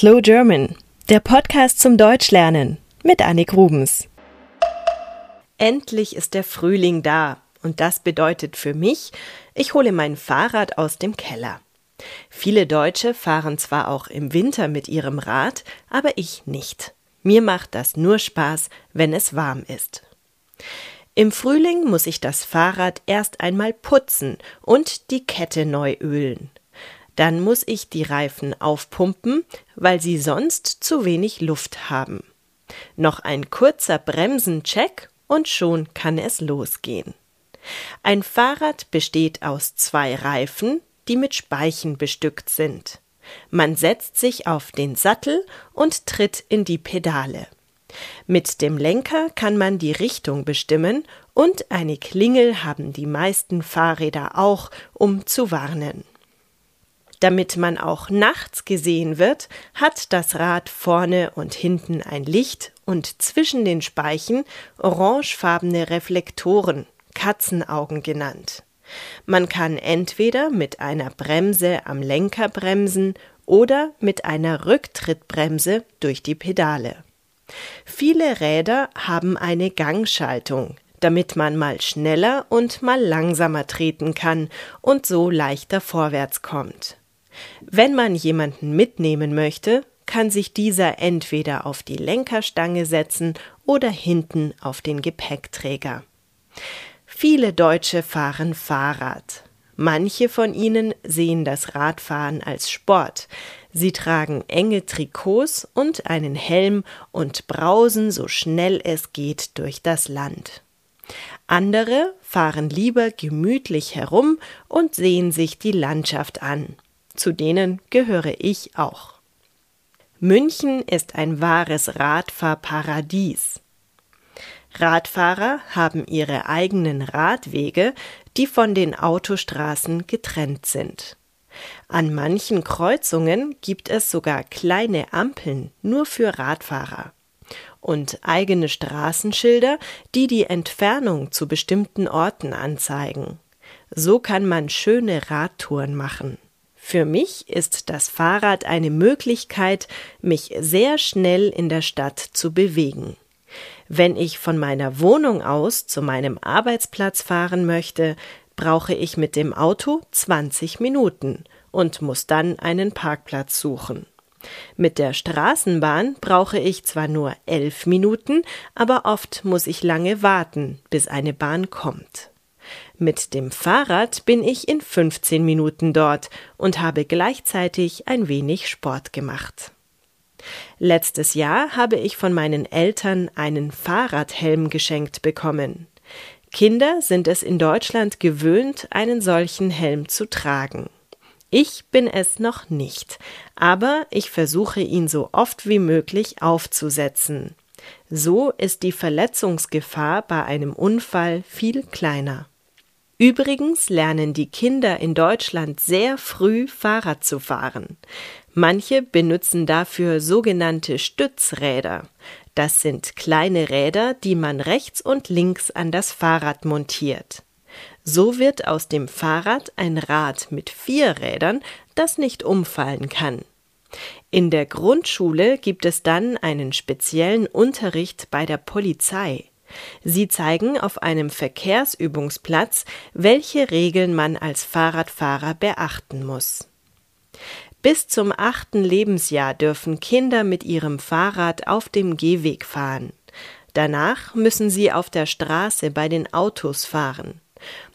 Slow German, der Podcast zum Deutschlernen mit Annik Rubens. Endlich ist der Frühling da und das bedeutet für mich, ich hole mein Fahrrad aus dem Keller. Viele Deutsche fahren zwar auch im Winter mit ihrem Rad, aber ich nicht. Mir macht das nur Spaß, wenn es warm ist. Im Frühling muss ich das Fahrrad erst einmal putzen und die Kette neu ölen. Dann muss ich die Reifen aufpumpen, weil sie sonst zu wenig Luft haben. Noch ein kurzer Bremsencheck und schon kann es losgehen. Ein Fahrrad besteht aus zwei Reifen, die mit Speichen bestückt sind. Man setzt sich auf den Sattel und tritt in die Pedale. Mit dem Lenker kann man die Richtung bestimmen und eine Klingel haben die meisten Fahrräder auch, um zu warnen. Damit man auch nachts gesehen wird, hat das Rad vorne und hinten ein Licht und zwischen den Speichen orangefarbene Reflektoren, Katzenaugen genannt. Man kann entweder mit einer Bremse am Lenker bremsen oder mit einer Rücktrittbremse durch die Pedale. Viele Räder haben eine Gangschaltung, damit man mal schneller und mal langsamer treten kann und so leichter vorwärts kommt. Wenn man jemanden mitnehmen möchte, kann sich dieser entweder auf die Lenkerstange setzen oder hinten auf den Gepäckträger. Viele Deutsche fahren Fahrrad. Manche von ihnen sehen das Radfahren als Sport. Sie tragen enge Trikots und einen Helm und brausen so schnell es geht durch das Land. Andere fahren lieber gemütlich herum und sehen sich die Landschaft an. Zu denen gehöre ich auch. München ist ein wahres Radfahrparadies. Radfahrer haben ihre eigenen Radwege, die von den Autostraßen getrennt sind. An manchen Kreuzungen gibt es sogar kleine Ampeln nur für Radfahrer und eigene Straßenschilder, die die Entfernung zu bestimmten Orten anzeigen. So kann man schöne Radtouren machen. Für mich ist das Fahrrad eine Möglichkeit, mich sehr schnell in der Stadt zu bewegen. Wenn ich von meiner Wohnung aus zu meinem Arbeitsplatz fahren möchte, brauche ich mit dem Auto 20 Minuten und muss dann einen Parkplatz suchen. Mit der Straßenbahn brauche ich zwar nur elf Minuten, aber oft muss ich lange warten, bis eine Bahn kommt. Mit dem Fahrrad bin ich in 15 Minuten dort und habe gleichzeitig ein wenig Sport gemacht. Letztes Jahr habe ich von meinen Eltern einen Fahrradhelm geschenkt bekommen. Kinder sind es in Deutschland gewöhnt, einen solchen Helm zu tragen. Ich bin es noch nicht, aber ich versuche ihn so oft wie möglich aufzusetzen. So ist die Verletzungsgefahr bei einem Unfall viel kleiner. Übrigens lernen die Kinder in Deutschland sehr früh Fahrrad zu fahren. Manche benutzen dafür sogenannte Stützräder. Das sind kleine Räder, die man rechts und links an das Fahrrad montiert. So wird aus dem Fahrrad ein Rad mit vier Rädern, das nicht umfallen kann. In der Grundschule gibt es dann einen speziellen Unterricht bei der Polizei. Sie zeigen auf einem Verkehrsübungsplatz, welche Regeln man als Fahrradfahrer beachten muss. Bis zum achten Lebensjahr dürfen Kinder mit ihrem Fahrrad auf dem Gehweg fahren. Danach müssen sie auf der Straße bei den Autos fahren.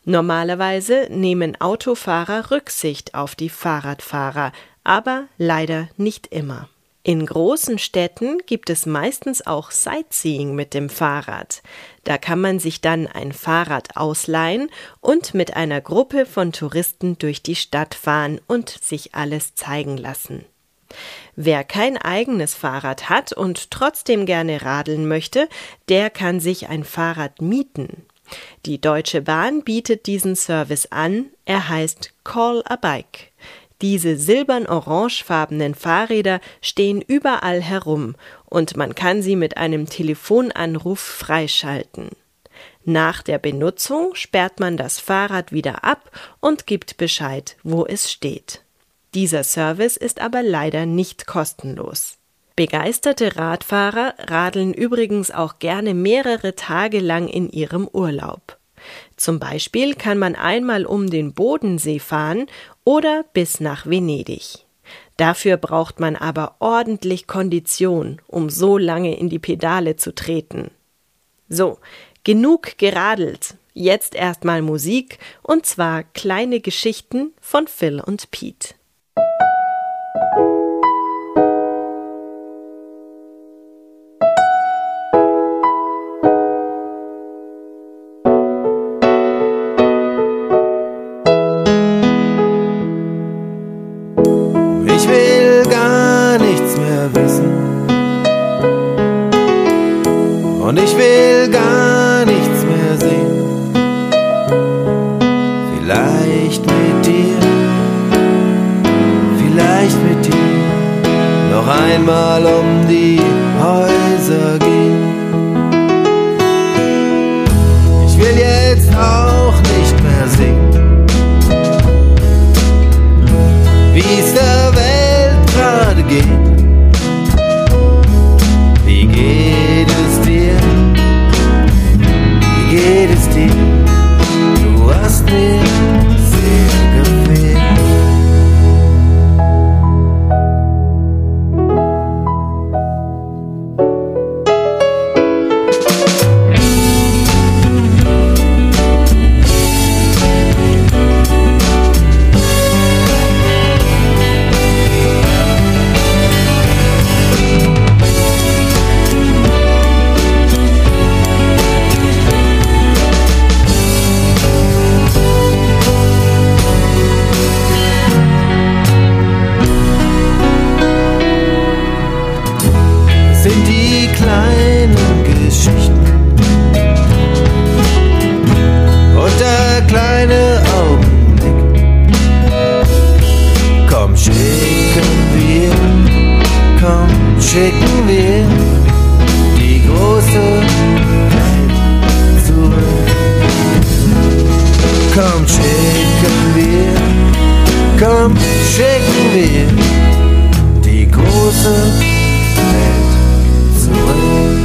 Normalerweise nehmen Autofahrer Rücksicht auf die Fahrradfahrer, aber leider nicht immer. In großen Städten gibt es meistens auch Sightseeing mit dem Fahrrad. Da kann man sich dann ein Fahrrad ausleihen und mit einer Gruppe von Touristen durch die Stadt fahren und sich alles zeigen lassen. Wer kein eigenes Fahrrad hat und trotzdem gerne radeln möchte, der kann sich ein Fahrrad mieten. Die Deutsche Bahn bietet diesen Service an, er heißt Call a Bike. Diese silbern-orangefarbenen Fahrräder stehen überall herum und man kann sie mit einem Telefonanruf freischalten. Nach der Benutzung sperrt man das Fahrrad wieder ab und gibt Bescheid, wo es steht. Dieser Service ist aber leider nicht kostenlos. Begeisterte Radfahrer radeln übrigens auch gerne mehrere Tage lang in ihrem Urlaub. Zum Beispiel kann man einmal um den Bodensee fahren oder bis nach Venedig. Dafür braucht man aber ordentlich Kondition, um so lange in die Pedale zu treten. So, genug geradelt. Jetzt erstmal Musik und zwar kleine Geschichten von Phil und Pete. Einmal um wir die große Welt zurück. Komm, schicken wir, komm, schicken wir die große Welt zurück.